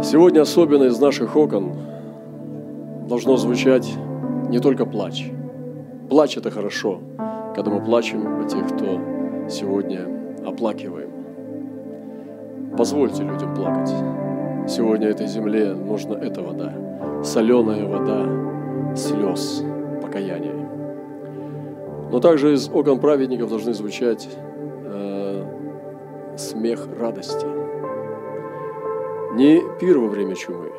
Сегодня особенно из наших окон должно звучать не только плач. Плач – это хорошо, когда мы плачем о тех, кто сегодня оплакиваем. Позвольте людям плакать. Сегодня этой земле нужна эта вода. Соленая вода слез, покаяния. Но также из окон праведников должны звучать э, смех радости. Не пир во время чумы,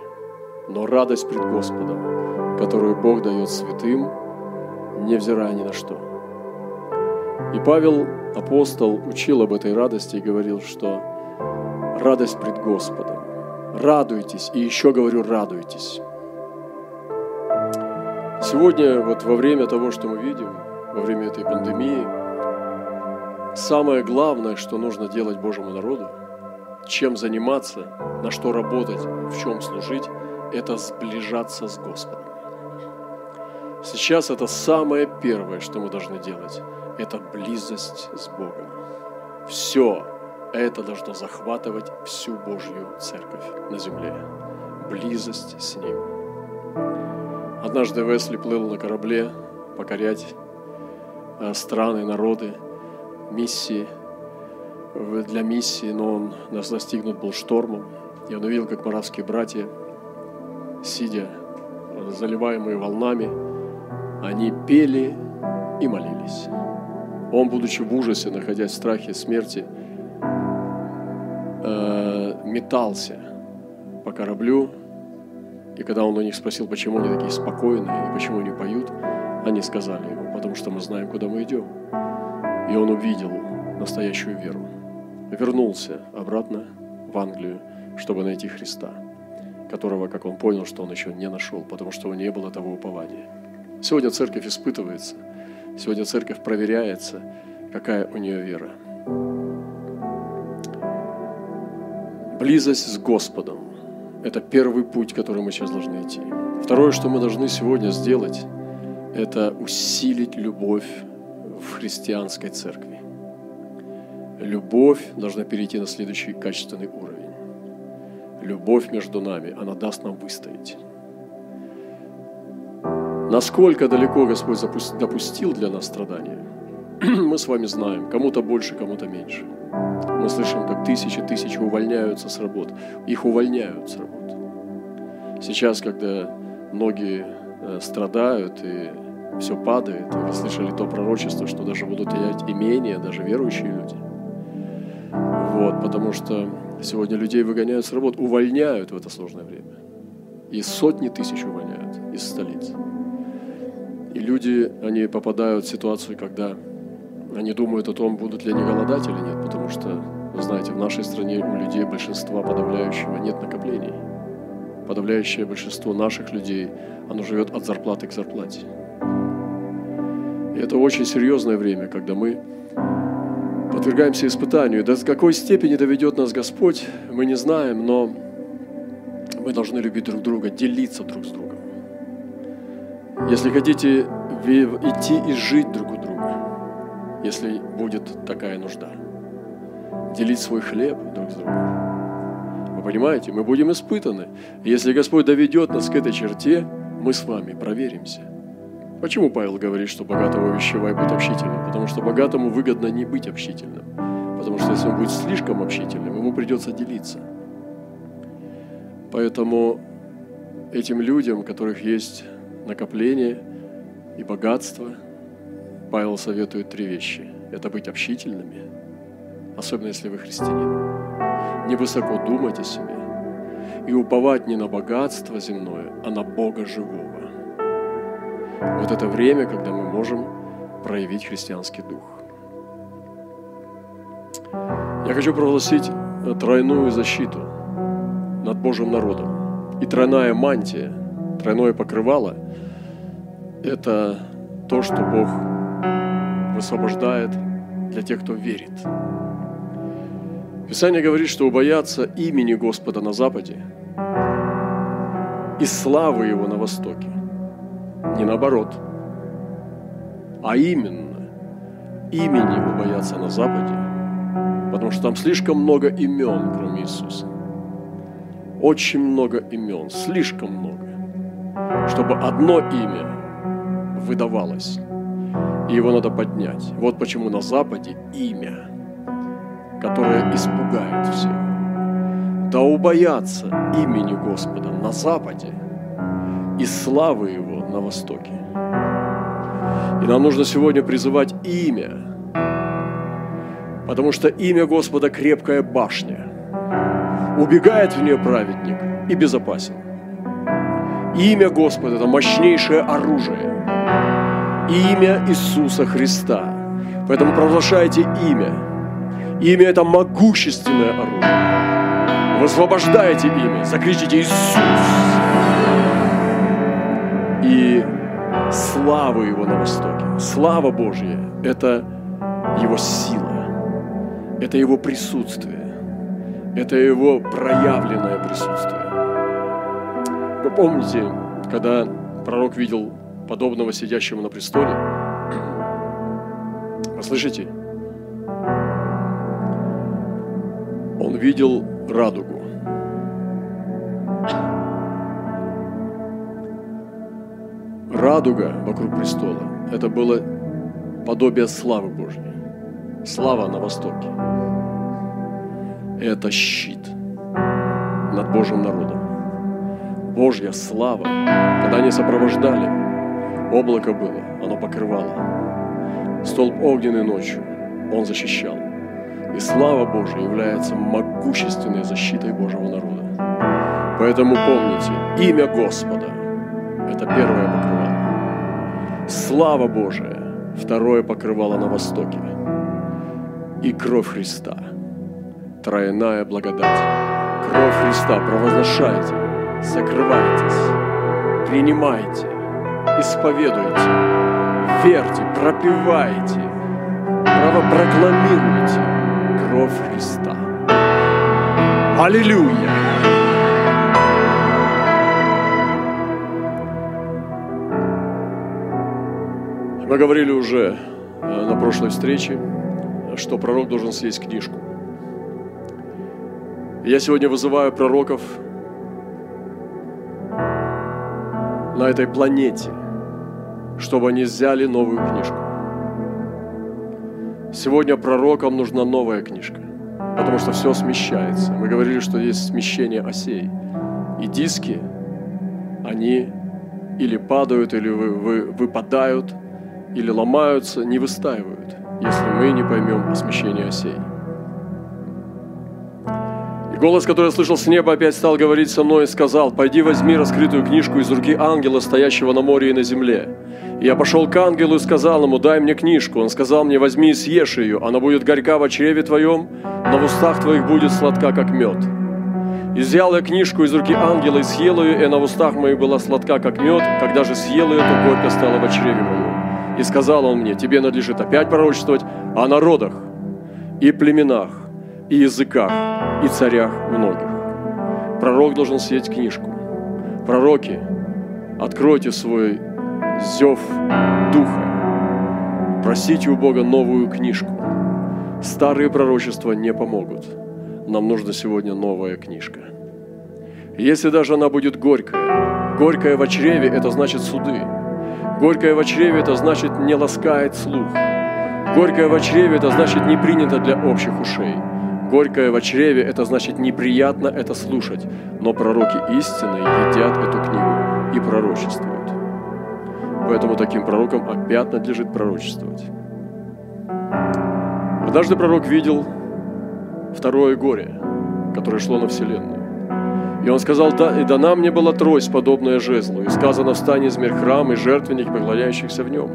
но радость пред Господом, которую Бог дает святым, невзирая ни на что. И Павел, апостол, учил об этой радости и говорил, что радость пред Господом. Радуйтесь, и еще говорю, радуйтесь. Сегодня, вот во время того, что мы видим, во время этой пандемии, самое главное, что нужно делать Божьему народу, чем заниматься, на что работать, в чем служить, это сближаться с Господом. Сейчас это самое первое, что мы должны делать. Это близость с Богом. Все это должно захватывать всю Божью церковь на земле. Близость с Ним. Однажды Весли плыл на корабле покорять э, страны, народы, миссии, для миссии, но он нас настигнут был штормом. И он увидел, как моравские братья, сидя, заливаемые волнами, они пели и молились. Он, будучи в ужасе, находясь в страхе смерти, э, метался по кораблю, и когда он у них спросил, почему они такие спокойные и почему они поют, они сказали ему, потому что мы знаем, куда мы идем. И он увидел настоящую веру. Вернулся обратно в Англию, чтобы найти Христа, которого, как он понял, что он еще не нашел, потому что у него не было того упования. Сегодня церковь испытывается, сегодня церковь проверяется, какая у нее вера. Близость с Господом – это первый путь, который мы сейчас должны идти. Второе, что мы должны сегодня сделать, это усилить любовь в христианской церкви. Любовь должна перейти на следующий качественный уровень. Любовь между нами, она даст нам выстоять. Насколько далеко Господь допустил для нас страдания, мы с вами знаем. Кому-то больше, кому-то меньше – мы слышим, как тысячи тысячи увольняются с работ. Их увольняют с работ. Сейчас, когда многие э, страдают и все падает, вы слышали то пророчество, что даже будут терять имения, даже верующие люди. Вот, потому что сегодня людей выгоняют с работ, увольняют в это сложное время. И сотни тысяч увольняют из столиц. И люди, они попадают в ситуацию, когда они думают о том, будут ли они голодать или нет, потому что, вы знаете, в нашей стране у людей большинства подавляющего нет накоплений. Подавляющее большинство наших людей, оно живет от зарплаты к зарплате. И это очень серьезное время, когда мы подвергаемся испытанию. До какой степени доведет нас Господь, мы не знаем, но мы должны любить друг друга, делиться друг с другом. Если хотите идти и жить друг у друга, если будет такая нужда. Делить свой хлеб друг с другом. Вы понимаете, мы будем испытаны. Если Господь доведет нас к этой черте, мы с вами проверимся. Почему Павел говорит, что богатого вещевай быть общительным? Потому что богатому выгодно не быть общительным. Потому что если он будет слишком общительным, ему придется делиться. Поэтому этим людям, у которых есть накопление и богатство – Павел советует три вещи. Это быть общительными, особенно если вы христианин. Не высоко думать о себе и уповать не на богатство земное, а на Бога живого. Вот это время, когда мы можем проявить христианский дух. Я хочу прогласить тройную защиту над Божьим народом. И тройная мантия, тройное покрывало – это то, что Бог высвобождает для тех, кто верит. Писание говорит, что убояться имени Господа на западе и славы Его на востоке. Не наоборот, а именно имени Его боятся на западе, потому что там слишком много имен, кроме Иисуса. очень много имен, слишком много, чтобы одно имя выдавалось. И его надо поднять. Вот почему на Западе имя, которое испугает всех. Да убоятся имени Господа на Западе и славы Его на Востоке. И нам нужно сегодня призывать имя, потому что имя Господа крепкая башня. Убегает в нее праведник и безопасен. Имя Господа – это мощнейшее оружие. Имя Иисуса Христа. Поэтому провозглашайте имя. Имя – это могущественное оружие. Высвобождайте имя, закричите Иисус. Славу Его на востоке. Слава Божья – это Его сила, это Его присутствие, это Его проявленное присутствие. Вы помните, когда пророк видел подобного сидящего на престоле? Вы слышите? Он видел радугу. Радуга вокруг престола – это было подобие славы Божьей. Слава на востоке. Это щит над Божьим народом. Божья слава, когда они сопровождали, облако было, оно покрывало. Столб огненный ночью, он защищал. И слава Божья является могущественной защитой Божьего народа. Поэтому помните, имя Господа – это первое покрывало. Слава Божия, второе покрывало на востоке. И кровь Христа, тройная благодать. Кровь Христа провозглашайте, закрывайтесь, принимайте, исповедуйте, верьте, пропивайте, провопрокламируйте кровь Христа. Аллилуйя! Мы говорили уже э, на прошлой встрече, что пророк должен съесть книжку. Я сегодня вызываю пророков на этой планете, чтобы они взяли новую книжку. Сегодня пророкам нужна новая книжка, потому что все смещается. Мы говорили, что есть смещение осей. И диски, они или падают, или вы, вы, выпадают – или ломаются, не выстаивают, если мы не поймем о смещении осей. И голос, который я слышал с неба, опять стал говорить со мной и сказал, «Пойди возьми раскрытую книжку из руки ангела, стоящего на море и на земле». И я пошел к ангелу и сказал ему, «Дай мне книжку». Он сказал мне, «Возьми и съешь ее, она будет горька в чреве твоем, но в устах твоих будет сладка, как мед». И взял я книжку из руки ангела и съел ее, и она в устах моих была сладка, как мед. Когда же съел ее, то горько стало в чреве моем. И сказал он мне, тебе надлежит опять пророчествовать о народах и племенах, и языках, и царях многих. Пророк должен съесть книжку. Пророки, откройте свой зев духа. Просите у Бога новую книжку. Старые пророчества не помогут. Нам нужна сегодня новая книжка. Если даже она будет горькая, горькая в чреве – это значит суды. Горькое в чреве – это значит не ласкает слух. Горькое в чреве – это значит не принято для общих ушей. Горькое в чреве – это значит неприятно это слушать. Но пророки истины едят эту книгу и пророчествуют. Поэтому таким пророкам опять надлежит пророчествовать. Однажды пророк видел второе горе, которое шло на вселенную. И он сказал, да, и дана мне была трость, подобная жезлу, и сказано, встань измерь храм и жертвенник, поклоняющихся в нем.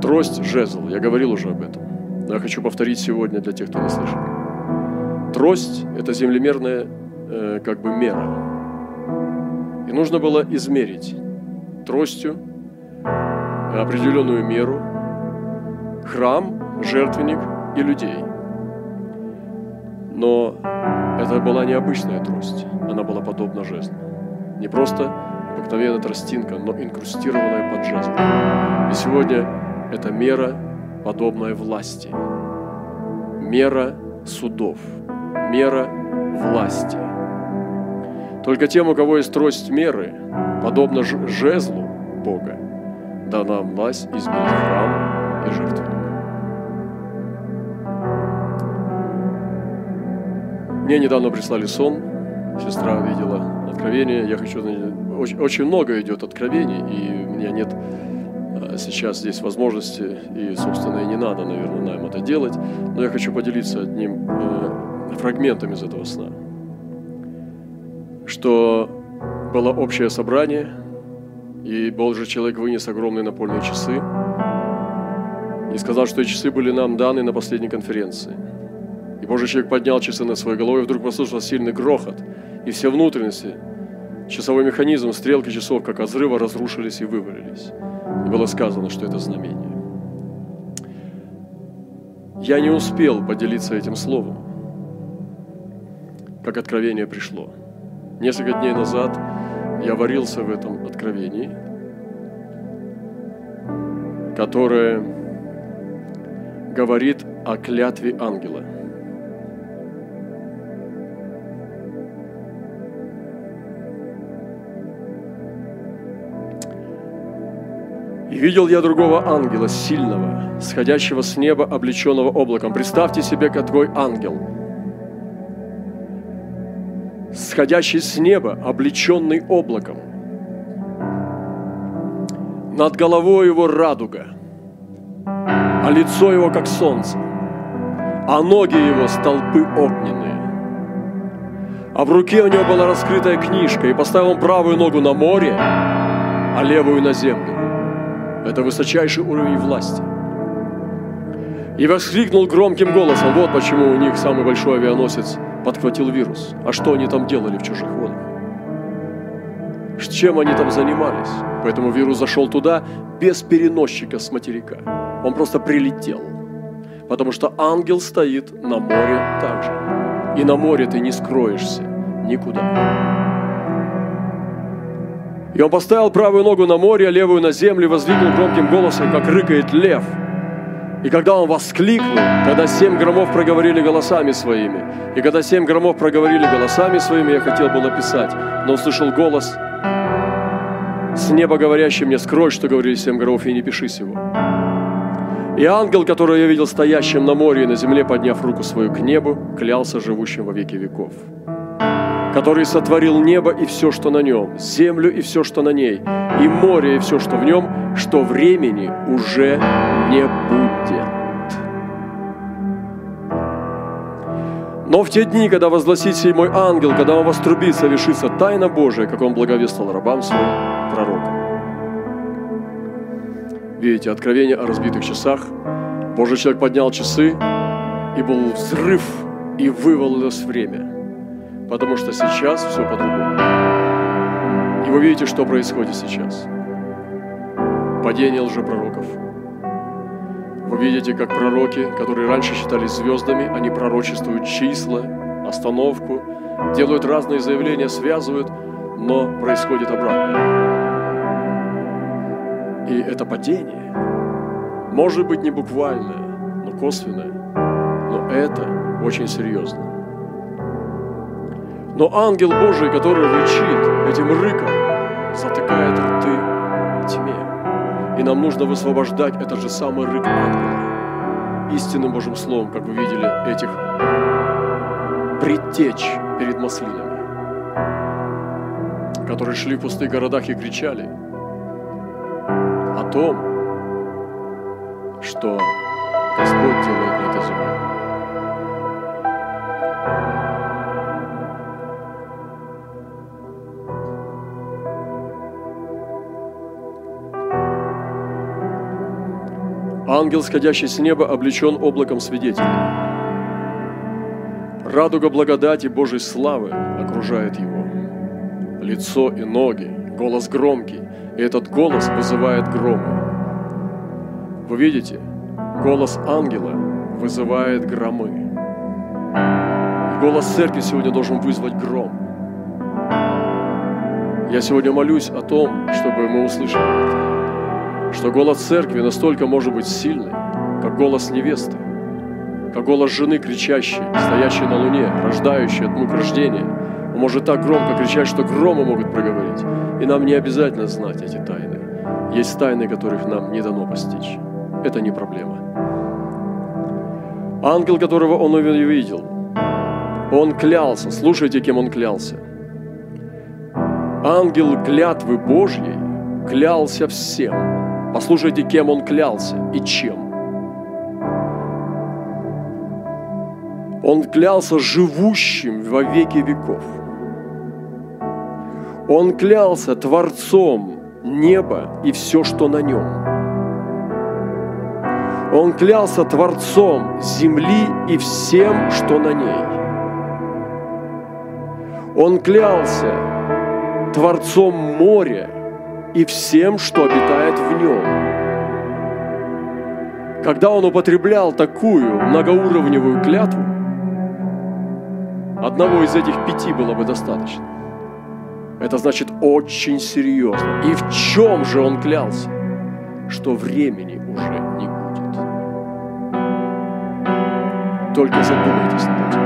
Трость – жезл, я говорил уже об этом. Но я хочу повторить сегодня для тех, кто не слышал. Трость – это землемерная э, как бы мера. И нужно было измерить тростью определенную меру храм, жертвенник и людей. Но это была необычная трость, она была подобна жезлу. Не просто обыкновенная тростинка, но инкрустированная под жезл. И сегодня это мера, подобная власти. Мера судов, мера власти. Только тем, у кого есть трость меры, подобно жезлу Бога, дана власть изменить храм и жертвенник. Мне недавно прислали сон, сестра видела откровение. Я хочу, очень, очень много идет откровений, и у меня нет а, сейчас здесь возможности, и, собственно, и не надо, наверное, нам это делать, но я хочу поделиться одним э, фрагментом из этого сна. Что было общее собрание, и Божий человек вынес огромные напольные часы и сказал, что эти часы были нам даны на последней конференции. И Божий человек поднял часы над своей головой, и вдруг послушался сильный грохот, и все внутренности, часовой механизм, стрелки часов, как от взрыва, разрушились и вывалились. И было сказано, что это знамение. Я не успел поделиться этим словом, как откровение пришло. Несколько дней назад я варился в этом откровении, которое говорит о клятве ангела – И видел я другого ангела, сильного, сходящего с неба, облеченного облаком. Представьте себе, какой ангел. Сходящий с неба, облеченный облаком. Над головой его радуга, а лицо его как солнце, а ноги его столпы огненные. А в руке у него была раскрытая книжка, и поставил он правую ногу на море, а левую на землю. Это высочайший уровень власти. И воскликнул громким голосом, вот почему у них самый большой авианосец подхватил вирус. А что они там делали в чужих водах? Чем они там занимались? Поэтому вирус зашел туда без переносчика с материка. Он просто прилетел. Потому что ангел стоит на море также. И на море ты не скроешься никуда. И он поставил правую ногу на море, а левую на землю, и воздвигнул громким голосом, как рыкает лев. И когда он воскликнул, когда семь громов проговорили голосами своими, и когда семь громов проговорили голосами своими, я хотел было писать, но услышал голос с неба говорящий мне, скрой, что говорили семь громов, и не пиши сего. И ангел, которого я видел стоящим на море и на земле, подняв руку свою к небу, клялся живущим во веки веков который сотворил небо и все, что на нем, землю и все, что на ней, и море и все, что в нем, что времени уже не будет. Но в те дни, когда возгласит сей мой ангел, когда он вострубит, совершится тайна Божия, как он благовествовал рабам своим пророкам. Видите, откровение о разбитых часах. Божий человек поднял часы, и был взрыв, и вывалилось время – Потому что сейчас все по-другому. И вы видите, что происходит сейчас. Падение лжепророков. Вы видите, как пророки, которые раньше считались звездами, они пророчествуют числа, остановку, делают разные заявления, связывают, но происходит обратное. И это падение, может быть не буквальное, но косвенное, но это очень серьезно. Но ангел Божий, который рычит этим рыком, затыкает рты тьме. И нам нужно высвобождать этот же самый рык ангела. Истинным Божьим Словом, как вы видели, этих предтеч перед маслинами, которые шли в пустых городах и кричали о том, что Господь делает на этой земле. Ангел, сходящий с неба, облечен облаком свидетелей. Радуга благодати Божьей славы окружает его. Лицо и ноги, голос громкий, и этот голос вызывает громы. Вы видите, голос ангела вызывает громы. Голос церкви сегодня должен вызвать гром. Я сегодня молюсь о том, чтобы мы услышали это что голос церкви настолько может быть сильный, как голос невесты, как голос жены кричащей, стоящей на луне, рождающей от мук рождения, Он может так громко кричать, что громы могут проговорить. И нам не обязательно знать эти тайны. Есть тайны, которых нам не дано постичь. Это не проблема. Ангел, которого он увидел, он клялся. Слушайте, кем он клялся. Ангел клятвы Божьей клялся всем. Послушайте, кем он клялся и чем. Он клялся живущим во веки веков. Он клялся Творцом неба и все, что на нем. Он клялся Творцом земли и всем, что на ней. Он клялся Творцом моря и всем, что обитает в нем. Когда он употреблял такую многоуровневую клятву, одного из этих пяти было бы достаточно. Это значит очень серьезно. И в чем же он клялся? Что времени уже не будет. Только задумайтесь над этим.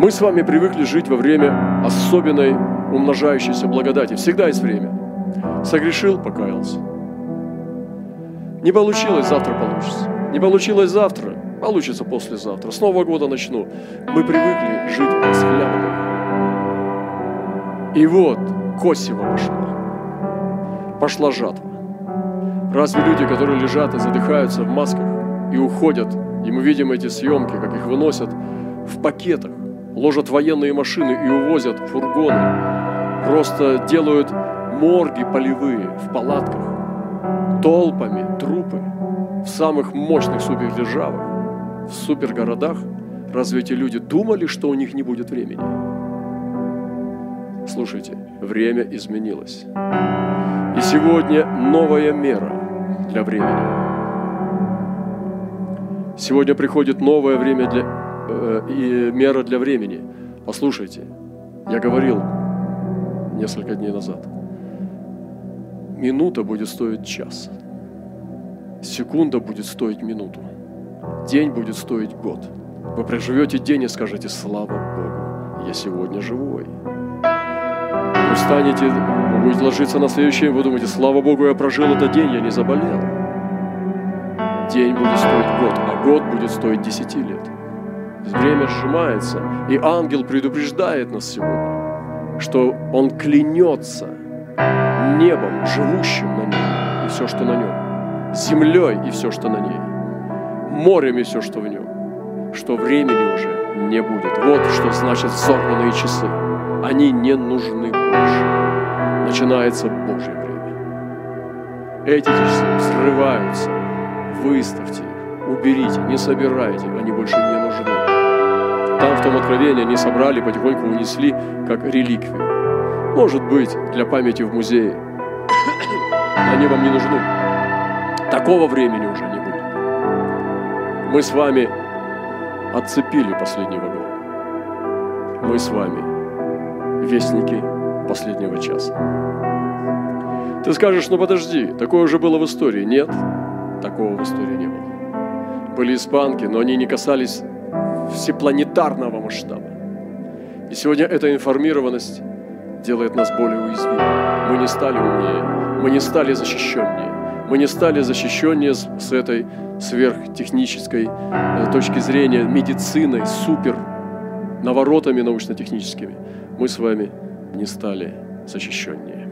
Мы с вами привыкли жить во время особенной умножающейся благодати. Всегда есть время. Согрешил, покаялся. Не получилось, завтра получится. Не получилось завтра, получится послезавтра. С Нового года начну. Мы привыкли жить расхлябанными. И вот Косева пошла. Пошла жатва. Разве люди, которые лежат и задыхаются в масках и уходят, и мы видим эти съемки, как их выносят в пакетах, ложат военные машины и увозят фургоны, просто делают морги полевые в палатках, толпами трупы в самых мощных супердержавах, в супергородах, разве эти люди думали, что у них не будет времени? Слушайте, время изменилось. И сегодня новая мера для времени. Сегодня приходит новое время для, э, и мера для времени. Послушайте, я говорил несколько дней назад. Минута будет стоить час. Секунда будет стоить минуту. День будет стоить год. Вы проживете день и скажете, слава Богу, я сегодня живой. Вы встанете, вы будете ложиться на следующий день, вы думаете, слава Богу, я прожил этот день, я не заболел. День будет стоить год, а год будет стоить десяти лет. Время сжимается, и ангел предупреждает нас сегодня, что он клянется небом, живущим на нем, и все, что на нем, землей и все, что на ней, морем и все, что в нем, что времени уже не будет. Вот что значит сорванные часы они не нужны больше. Начинается Божье время. Эти часы взрываются. Выставьте их, уберите, не собирайте, они больше не нужны. Там в том откровении они собрали, потихоньку унесли, как реликвию. Может быть, для памяти в музее. Они вам не нужны. Такого времени уже не будет. Мы с вами отцепили последний вагон. Мы с вами вестники последнего часа. Ты скажешь, ну подожди, такое уже было в истории. Нет, такого в истории не было. Были испанки, но они не касались всепланетарного масштаба. И сегодня эта информированность делает нас более уязвимыми. Мы не стали умнее, мы не стали защищеннее. Мы не стали защищеннее с этой сверхтехнической э, точки зрения, медициной, супер наворотами научно-техническими мы с вами не стали защищеннее.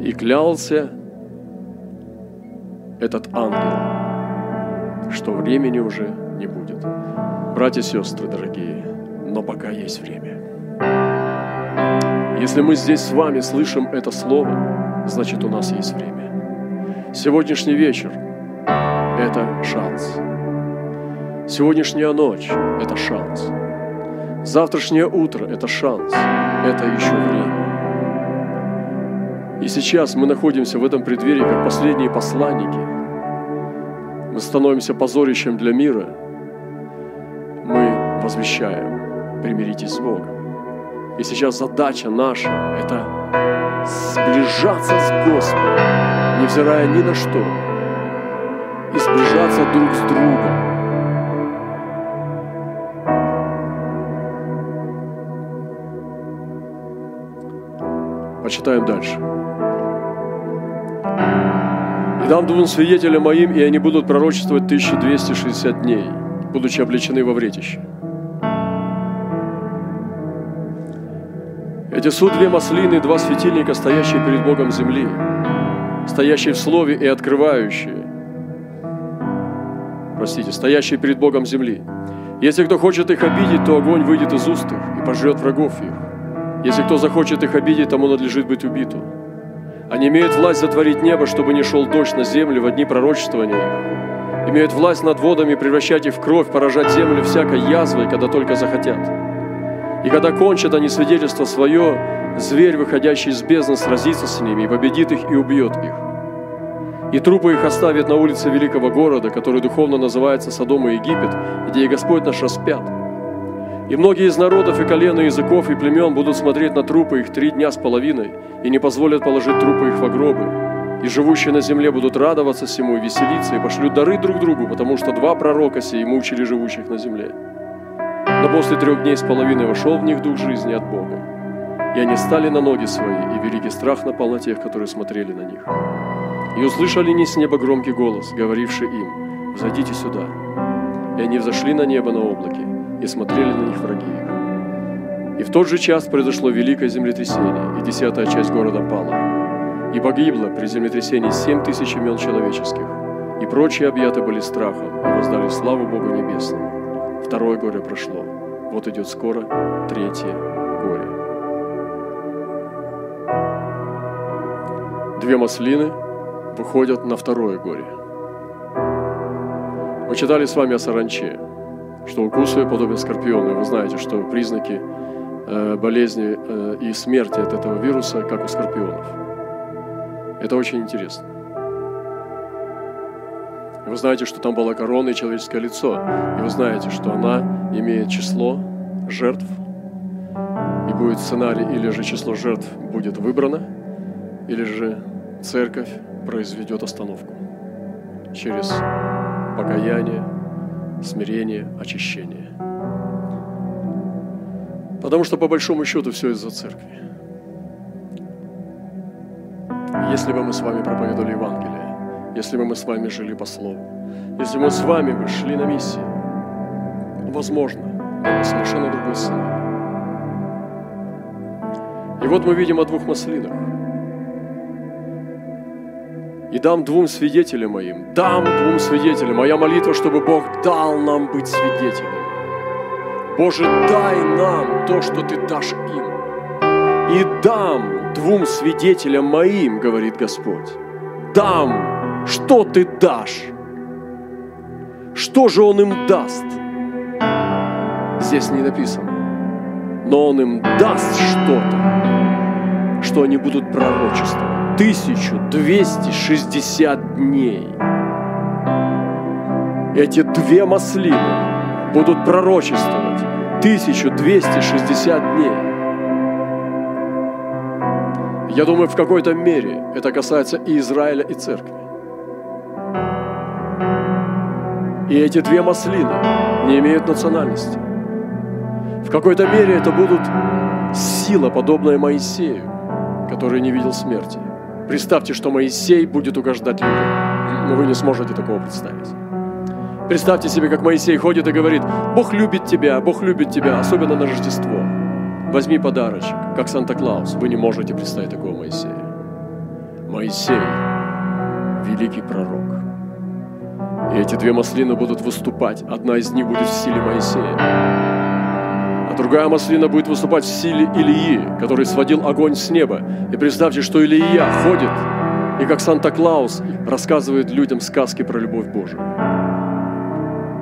И клялся этот ангел, что времени уже не будет. Братья и сестры дорогие, но пока есть время. Если мы здесь с вами слышим это слово, значит у нас есть время. Сегодняшний вечер – это шанс – Сегодняшняя ночь – это шанс. Завтрашнее утро – это шанс. Это еще время. И сейчас мы находимся в этом преддверии как последние посланники. Мы становимся позорищем для мира возвещаем, примиритесь с Богом. И сейчас задача наша – это сближаться с Господом, невзирая ни на что, и сближаться друг с другом. Почитаем дальше. «И дам двум свидетелям моим, и они будут пророчествовать 1260 дней, будучи обличены во вретище. Эти суд две маслины, два светильника, стоящие перед Богом земли, стоящие в слове и открывающие, простите, стоящие перед Богом земли. Если кто хочет их обидеть, то огонь выйдет из уст их и пожрет врагов их. Если кто захочет их обидеть, тому надлежит быть убиту. Они имеют власть затворить небо, чтобы не шел дождь на землю в одни пророчествования их. Имеют власть над водами превращать их в кровь, поражать землю всякой язвой, когда только захотят. И когда кончат они свидетельство свое, зверь, выходящий из бездны, сразится с ними и победит их и убьет их. И трупы их оставят на улице великого города, который духовно называется Содом и Египет, где и Господь наш распят. И многие из народов и колен, и языков, и племен будут смотреть на трупы их три дня с половиной, и не позволят положить трупы их в гробы. И живущие на земле будут радоваться всему и веселиться, и пошлют дары друг другу, потому что два пророка сии мучили живущих на земле. Но после трех дней с половиной вошел в них дух жизни от Бога. И они стали на ноги свои, и великий страх напал на тех, которые смотрели на них. И услышали не с неба громкий голос, говоривший им, «Взойдите сюда». И они взошли на небо на облаке, и смотрели на них враги их. И в тот же час произошло великое землетрясение, и десятая часть города пала. И погибло при землетрясении семь тысяч имен человеческих, и прочие объяты были страхом, и воздали славу Богу Небесному. Второе горе прошло. Вот идет скоро третье горе. Две маслины выходят на второе горе. Мы читали с вами о саранче, что укус ее подобен скорпиону. И вы знаете, что признаки э, болезни э, и смерти от этого вируса, как у скорпионов. Это очень интересно. И вы знаете, что там была корона и человеческое лицо. И вы знаете, что она имеет число жертв. И будет сценарий, или же число жертв будет выбрано, или же церковь произведет остановку через покаяние, смирение, очищение. Потому что по большому счету все из-за церкви. Если бы мы с вами проповедовали Евангелие, если бы мы с вами жили по Слову, если бы мы с вами бы шли на миссии, возможно, это совершенно другой сценарий. И вот мы видим о двух маслинах. И дам двум свидетелям моим, дам двум свидетелям. Моя молитва, чтобы Бог дал нам быть свидетелями. Боже, дай нам то, что Ты дашь им. И дам двум свидетелям моим, говорит Господь. Дам что ты дашь? Что же он им даст? Здесь не написано. Но он им даст что-то, что они будут пророчествовать. 1260 дней. Эти две маслины будут пророчествовать 1260 дней. Я думаю, в какой-то мере это касается и Израиля, и церкви. И эти две маслины не имеют национальности. В какой-то мере это будут сила, подобная Моисею, который не видел смерти. Представьте, что Моисей будет угождать людям. Но вы не сможете такого представить. Представьте себе, как Моисей ходит и говорит, Бог любит тебя, Бог любит тебя, особенно на Рождество. Возьми подарочек, как Санта-Клаус. Вы не можете представить такого Моисея. Моисей – великий пророк. И эти две маслины будут выступать. Одна из них будет в силе Моисея. А другая маслина будет выступать в силе Илии, который сводил огонь с неба. И представьте, что Илия ходит и как Санта-Клаус рассказывает людям сказки про любовь Божию.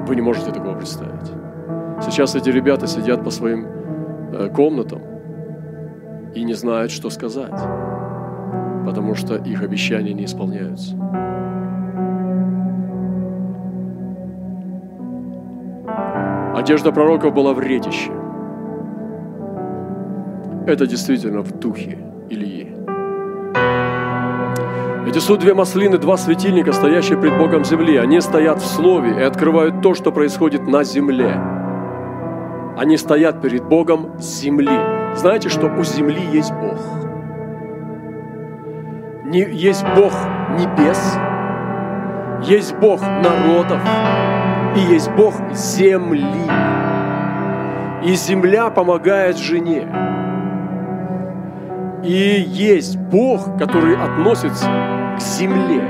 Вы не можете такого представить. Сейчас эти ребята сидят по своим э, комнатам и не знают, что сказать, потому что их обещания не исполняются. Одежда пророков была в. Это действительно в духе Ильи. Суть две маслины, два светильника, стоящие пред Богом земли. Они стоят в Слове и открывают то, что происходит на земле. Они стоят перед Богом земли. Знаете, что у земли есть Бог. Не, есть Бог небес, есть Бог народов и есть Бог земли. И земля помогает жене. И есть Бог, который относится к земле.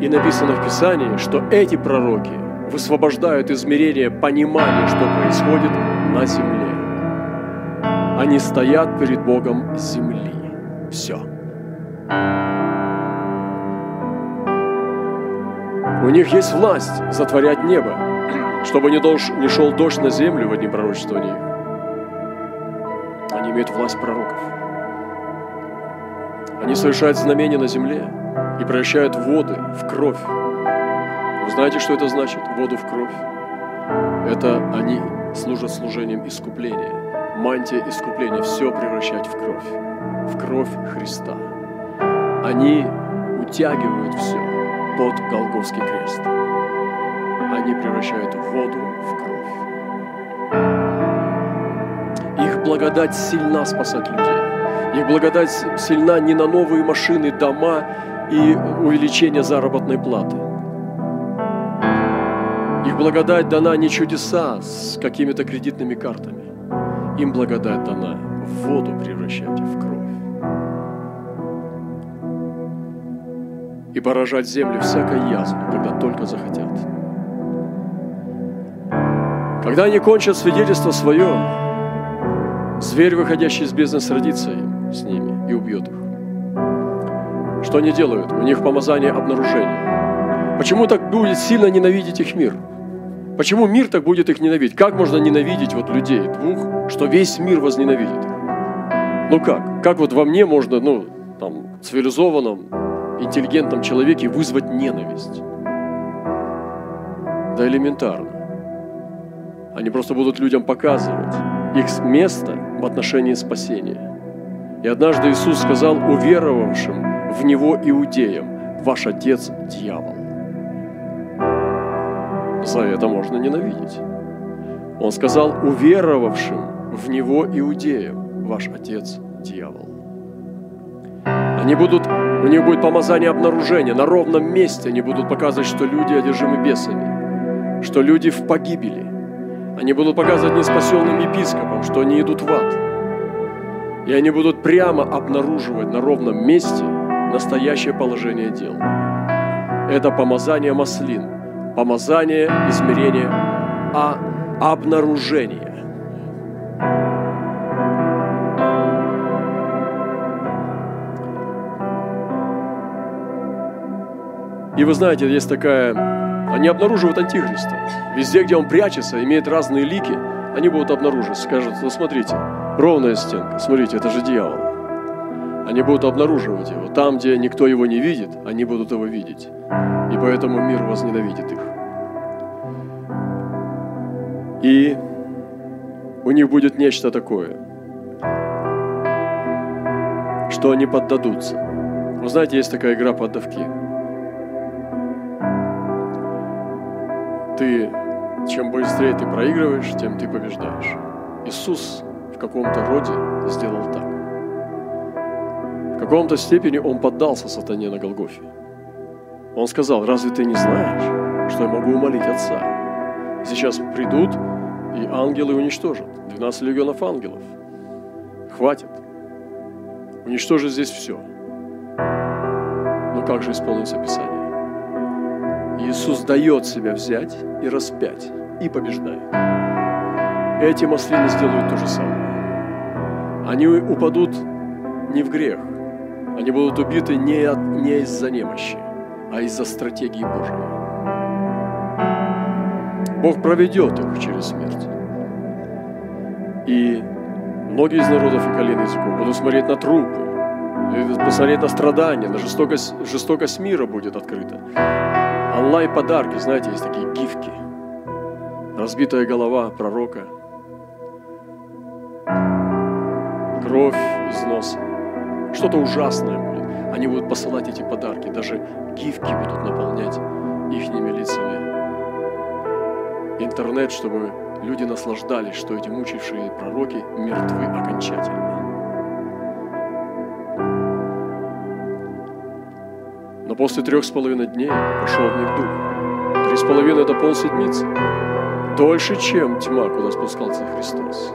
И написано в Писании, что эти пророки высвобождают измерение понимания, что происходит на земле. Они стоят перед Богом земли. Все. У них есть власть затворять небо, чтобы не, дождь, не шел дождь на землю в одни пророчествования Они имеют власть пророков. Они совершают знамения на земле и превращают воды в кровь. Вы знаете, что это значит? Воду в кровь. Это они служат служением искупления. Мантия искупления. Все превращать в кровь. В кровь Христа. Они утягивают все под Голговский крест. Они превращают воду в кровь. Их благодать сильна спасать людей. Их благодать сильна не на новые машины, дома и увеличение заработной платы. Их благодать дана не чудеса с какими-то кредитными картами. Им благодать дана воду превращать в И поражать землю всякой язвы, когда только захотят. Когда они кончат свидетельство свое, зверь, выходящий из бездны, им с ними и убьет их. Что они делают? У них помазание обнаружения. Почему так будет сильно ненавидеть их мир? Почему мир так будет их ненавидеть? Как можно ненавидеть вот людей двух, что весь мир возненавидит их? Ну как? Как вот во мне можно, ну, там, цивилизованном, интеллигентном человеке вызвать ненависть? Да элементарно. Они просто будут людям показывать их место в отношении спасения. И однажды Иисус сказал уверовавшим в Него иудеям, ваш отец – дьявол. За это можно ненавидеть. Он сказал уверовавшим в Него иудеям, ваш отец – дьявол. Они будут, у них будет помазание обнаружения, на ровном месте они будут показывать, что люди одержимы бесами, что люди в погибели. Они будут показывать неспасенным епископам, что они идут в ад – и они будут прямо обнаруживать на ровном месте настоящее положение дел. Это помазание маслин, помазание измерения, а обнаружение. И вы знаете, есть такая... Они обнаруживают Антихриста. Везде, где он прячется, имеет разные лики, они будут обнаружить. Скажут, ну смотрите, Ровная стенка. Смотрите, это же дьявол. Они будут обнаруживать его. Там, где никто его не видит, они будут его видеть. И поэтому мир возненавидит их. И у них будет нечто такое, что они поддадутся. Вы знаете, есть такая игра поддавки. Ты, чем быстрее ты проигрываешь, тем ты побеждаешь. Иисус в каком-то роде сделал так. В каком-то степени он поддался сатане на Голгофе. Он сказал, разве ты не знаешь, что я могу умолить Отца? Сейчас придут, и ангелы уничтожат. 12 легионов ангелов. Хватит. Уничтожить здесь все. Но как же исполнится Писание? Иисус дает себя взять и распять, и побеждает. Эти маслины сделают то же самое они упадут не в грех. Они будут убиты не, от, не из-за немощи, а из-за стратегии Божьей. Бог проведет их через смерть. И многие из народов и колен языков будут смотреть на трупы, посмотреть на страдания, на жестокость, жестокость мира будет открыта. Онлайн-подарки, знаете, есть такие гифки. Разбитая голова пророка – кровь из носа. Что-то ужасное будет. Они будут посылать эти подарки. Даже гифки будут наполнять ихними лицами. Интернет, чтобы люди наслаждались, что эти мучившие пророки мертвы окончательно. После трех с половиной дней пошел в них дух. Три с половиной – это полседмицы. Дольше, чем тьма, куда спускался Христос.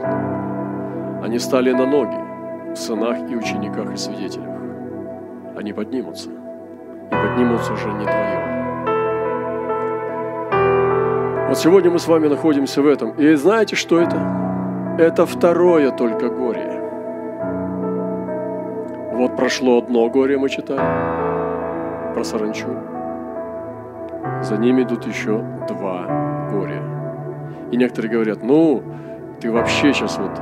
Они стали на ноги в сынах и учениках и свидетелях. Они поднимутся. И поднимутся уже не вдвоем. Вот сегодня мы с вами находимся в этом. И знаете, что это? Это второе только горе. Вот прошло одно горе, мы читали, про саранчу. За ними идут еще два горя. И некоторые говорят, ну, ты вообще сейчас вот,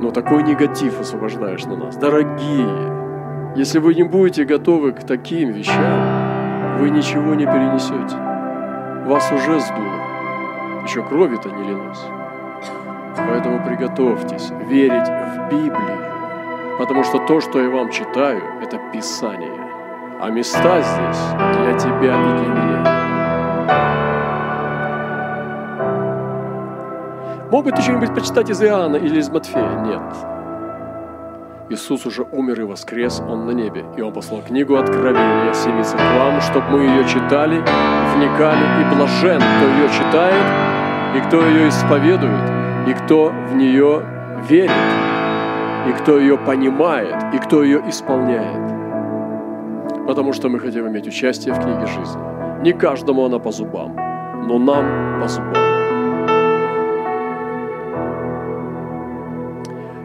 ну, такой негатив освобождаешь на нас. Дорогие, если вы не будете готовы к таким вещам, вы ничего не перенесете. Вас уже сдуло. Еще крови-то не лилось. Поэтому приготовьтесь верить в Библию, потому что то, что я вам читаю, это Писание, а места здесь для тебя и для меня. Мог бы ты что-нибудь почитать из Иоанна или из Матфея? Нет. Иисус уже умер и воскрес, Он на небе, и Он послал книгу Откровения семиться к вам, чтобы мы ее читали, вникали, и блажен, кто ее читает, и кто ее исповедует, и кто в нее верит, и кто ее понимает, и кто ее исполняет. Потому что мы хотим иметь участие в книге жизни. Не каждому она по зубам, но нам по зубам.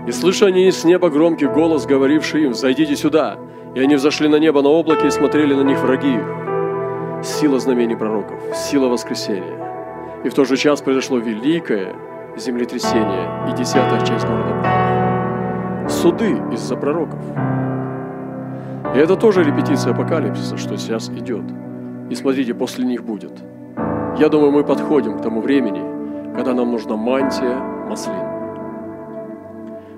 И слышали они с неба громкий голос, говоривший им, «Зайдите сюда!» И они взошли на небо на облаке и смотрели на них враги их. Сила знамений пророков, сила воскресения. И в тот же час произошло великое землетрясение, и десятая часть города пала. Суды из-за пророков. И это тоже репетиция апокалипсиса, что сейчас идет. И смотрите, после них будет. Я думаю, мы подходим к тому времени, когда нам нужна мантия маслин.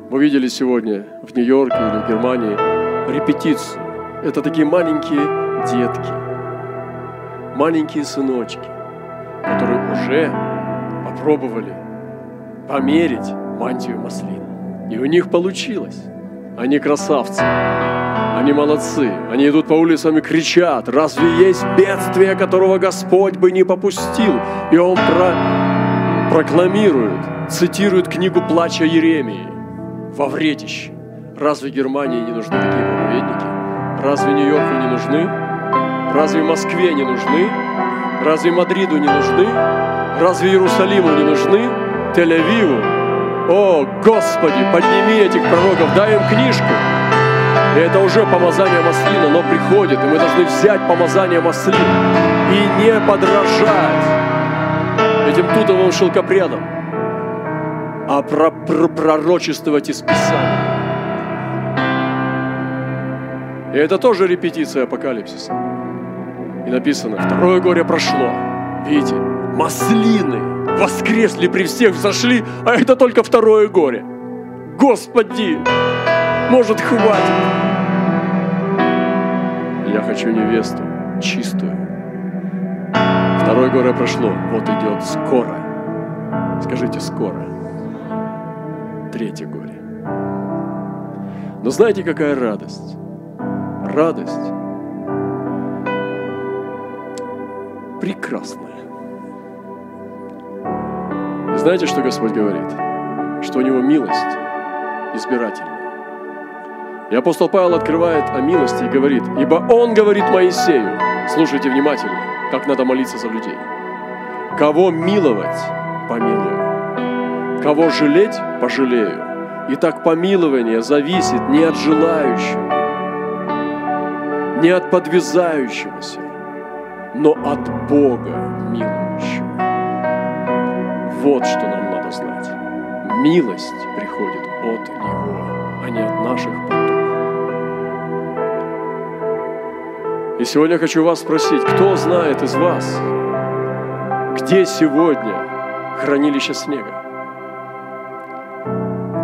Мы видели сегодня в Нью-Йорке или в Германии репетицию. Это такие маленькие детки, маленькие сыночки, которые уже попробовали померить мантию маслин. И у них получилось. Они красавцы. Они молодцы. Они идут по улицам и кричат, разве есть бедствие, которого Господь бы не попустил? И он про... прокламирует, цитирует книгу плача Еремии во вредище. Разве Германии не нужны такие проповедники? Разве Нью-Йорку не нужны? Разве Москве не нужны? Разве Мадриду не нужны? Разве Иерусалиму не нужны? Тель-Авиву. О, Господи, подними этих пророков, дай им книжку. И это уже помазание маслина, но приходит, и мы должны взять помазание маслина и не подражать этим тутовым шелкопрядам, а про про пророчествовать из Писания. И это тоже репетиция апокалипсиса. И написано, второе горе прошло. Видите, маслины воскресли, при всех взошли, а это только второе горе. Господи, может хватит. Я хочу невесту чистую. Второе горе прошло, вот идет скоро. Скажите, скоро. Третье горе. Но знаете, какая радость? Радость прекрасная. Знаете, что Господь говорит? Что у Него милость избирательная. И апостол Павел открывает о милости и говорит, «Ибо Он говорит Моисею, слушайте внимательно, как надо молиться за людей. Кого миловать, помилую. Кого жалеть, пожалею. И так помилование зависит не от желающего, не от подвязающегося, но от Бога милующего. Вот что нам надо знать. Милость приходит от Него, а не от наших потуг. И сегодня я хочу вас спросить, кто знает из вас, где сегодня хранилище снега?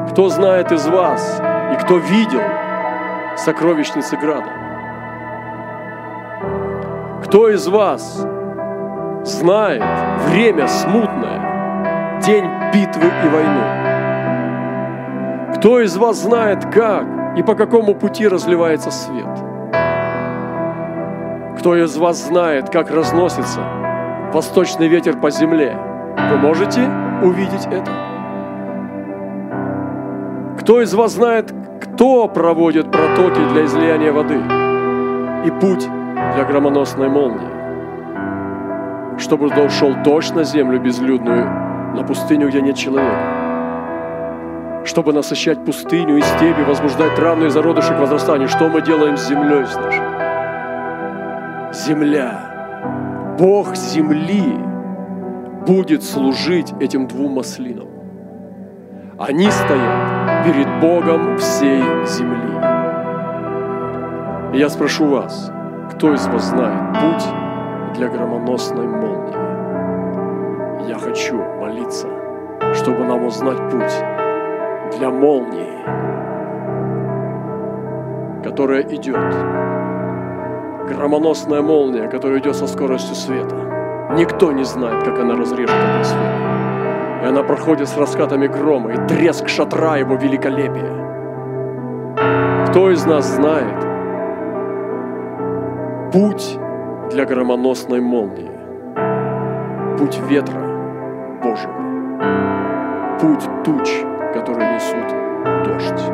Кто знает из вас и кто видел сокровищницы Града? Кто из вас знает время смутное, день битвы и войны. Кто из вас знает, как и по какому пути разливается свет? Кто из вас знает, как разносится восточный ветер по земле? Вы можете увидеть это? Кто из вас знает, кто проводит протоки для излияния воды и путь для громоносной молнии? Чтобы шел дождь на землю безлюдную, на пустыню, где нет человека чтобы насыщать пустыню и степи, возбуждать травные зародыши к возрастанию. Что мы делаем с землей нашей? Земля, Бог земли будет служить этим двум маслинам. Они стоят перед Богом всей земли. И я спрошу вас, кто из вас знает путь для громоносной молнии? Я хочу молиться, чтобы нам узнать путь для молнии, которая идет. Громоносная молния, которая идет со скоростью света. Никто не знает, как она разрежет атмосферу. И она проходит с раскатами грома и треск шатра его великолепия. Кто из нас знает путь для громоносной молнии? Путь ветра Божьего. Путь туч, которые несут дождь.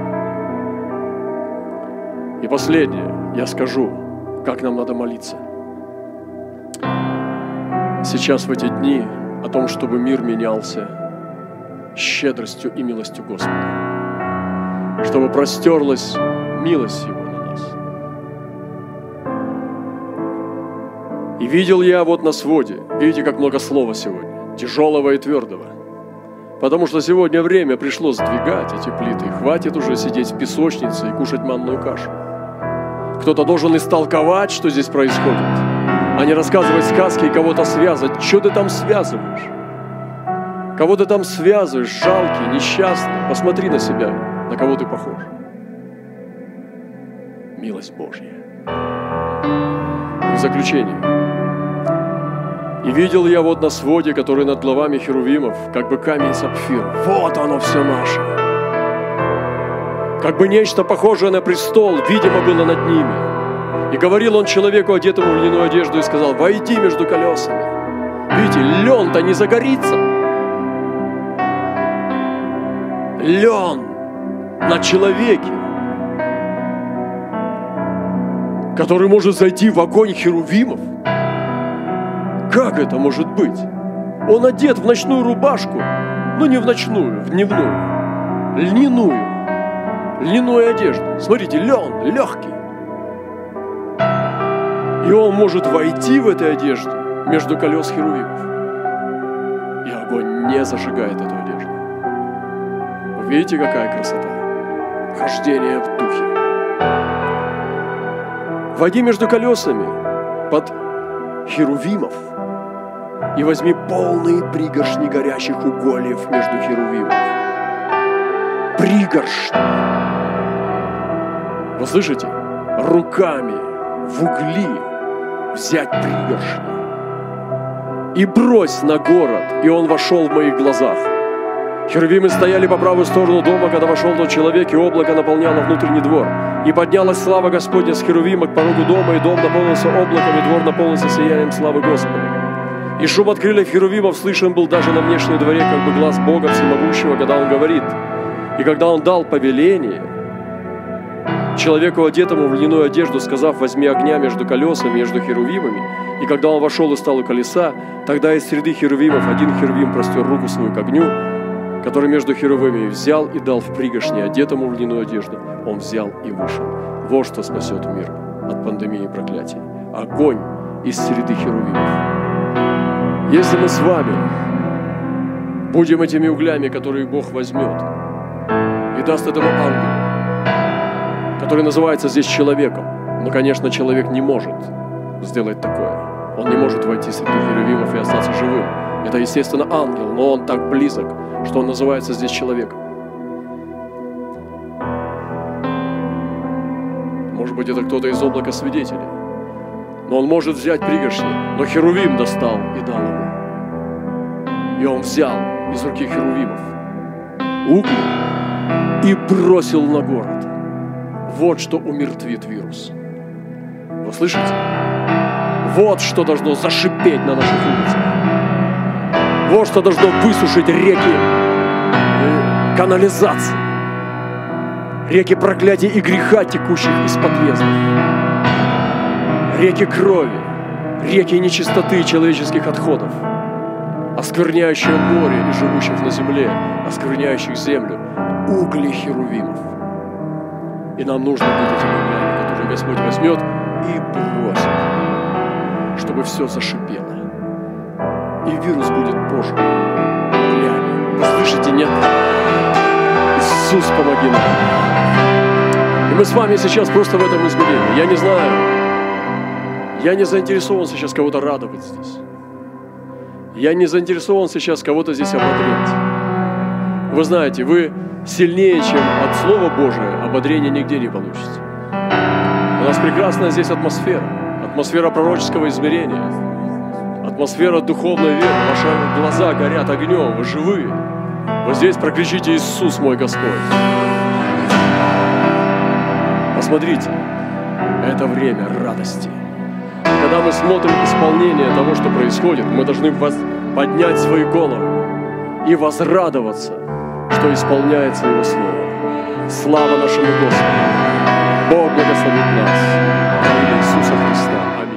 И последнее, я скажу, как нам надо молиться. Сейчас в эти дни о том, чтобы мир менялся щедростью и милостью Господа, чтобы простерлась милость Его на нас. И видел я вот на своде, видите, как много слова сегодня, тяжелого и твердого – Потому что сегодня время пришло сдвигать эти плиты. Хватит уже сидеть в песочнице и кушать манную кашу. Кто-то должен истолковать, что здесь происходит, а не рассказывать сказки и кого-то связывать. Что ты там связываешь? Кого ты там связываешь? Жалкий, несчастный. Посмотри на себя, на кого ты похож. Милость Божья. В заключение. И видел я вот на своде, который над главами херувимов, как бы камень сапфир. Вот оно все наше. Как бы нечто похожее на престол, видимо, было над ними. И говорил он человеку, одетому в льняную одежду, и сказал, войди между колесами. Видите, лен-то не загорится. Лен на человеке, который может зайти в огонь херувимов – как это может быть? Он одет в ночную рубашку, ну не в ночную, в дневную, льняную, льняную одежду. Смотрите, лен, легкий. И он может войти в этой одежде между колес херувимов. И огонь не зажигает эту одежду. Видите, какая красота? Хождение в духе. Войди между колесами под херувимов – и возьми полные пригоршни горящих угольев между херувимов. Пригоршни. Вы слышите? Руками в угли взять пригоршни. И брось на город, и он вошел в моих глазах. Херувимы стояли по правую сторону дома, когда вошел тот человек, и облако наполняло внутренний двор. И поднялась слава Господня с Херувима к порогу дома, и дом наполнился облаком, и двор наполнился сиянием славы Господа. И шум от крыльев Херувимов слышен был даже на внешнем дворе, как бы глаз Бога Всемогущего, когда Он говорит. И когда Он дал повеление человеку, одетому в льняную одежду, сказав, возьми огня между колесами, между херувимами, и когда он вошел и стал у колеса, тогда из среды херувимов один херувим простер руку свою к огню, который между херувимами взял и дал в пригоршне одетому в льняную одежду. Он взял и вышел. Вот что спасет мир от пандемии и проклятий. Огонь из среды херувимов. Если мы с вами будем этими углями, которые Бог возьмет и даст этому ангелу, который называется здесь человеком, но, конечно, человек не может сделать такое. Он не может войти среди херувимов и остаться живым. Это, естественно, ангел, но он так близок, что он называется здесь человеком. Может быть, это кто-то из облака свидетелей. Но он может взять пригоршни, но Херувим достал и дал ему. И он взял из руки херувимов угли и бросил на город. Вот что умертвит вирус. Вы слышите? Вот что должно зашипеть на наших улицах. Вот что должно высушить реки канализации. Реки проклятия и греха, текущих из подъездов. Реки крови, реки нечистоты человеческих отходов, оскверняющие море и живущих на земле, оскверняющих землю, угли херувимов. И нам нужно быть этими углями, которые Господь возьмет и бросит, чтобы все зашипело. И вирус будет позже. Углями. Вы слышите, нет? Иисус, помоги нам. И мы с вами сейчас просто в этом измерении. Я не знаю, я не заинтересован сейчас кого-то радовать здесь. Я не заинтересован сейчас кого-то здесь ободрять. Вы знаете, вы сильнее, чем от Слова Божия, ободрения нигде не получите. У нас прекрасная здесь атмосфера. Атмосфера пророческого измерения. Атмосфера духовной веры. Ваши глаза горят огнем, вы живые. Вы здесь прокричите «Иисус мой Господь». Посмотрите, это время радости. Когда мы смотрим исполнение того, что происходит, мы должны поднять свои головы и возрадоваться, что исполняется Его Слово. Слава нашему Господу! Бог благословит нас во имя Иисуса Христа. Аминь.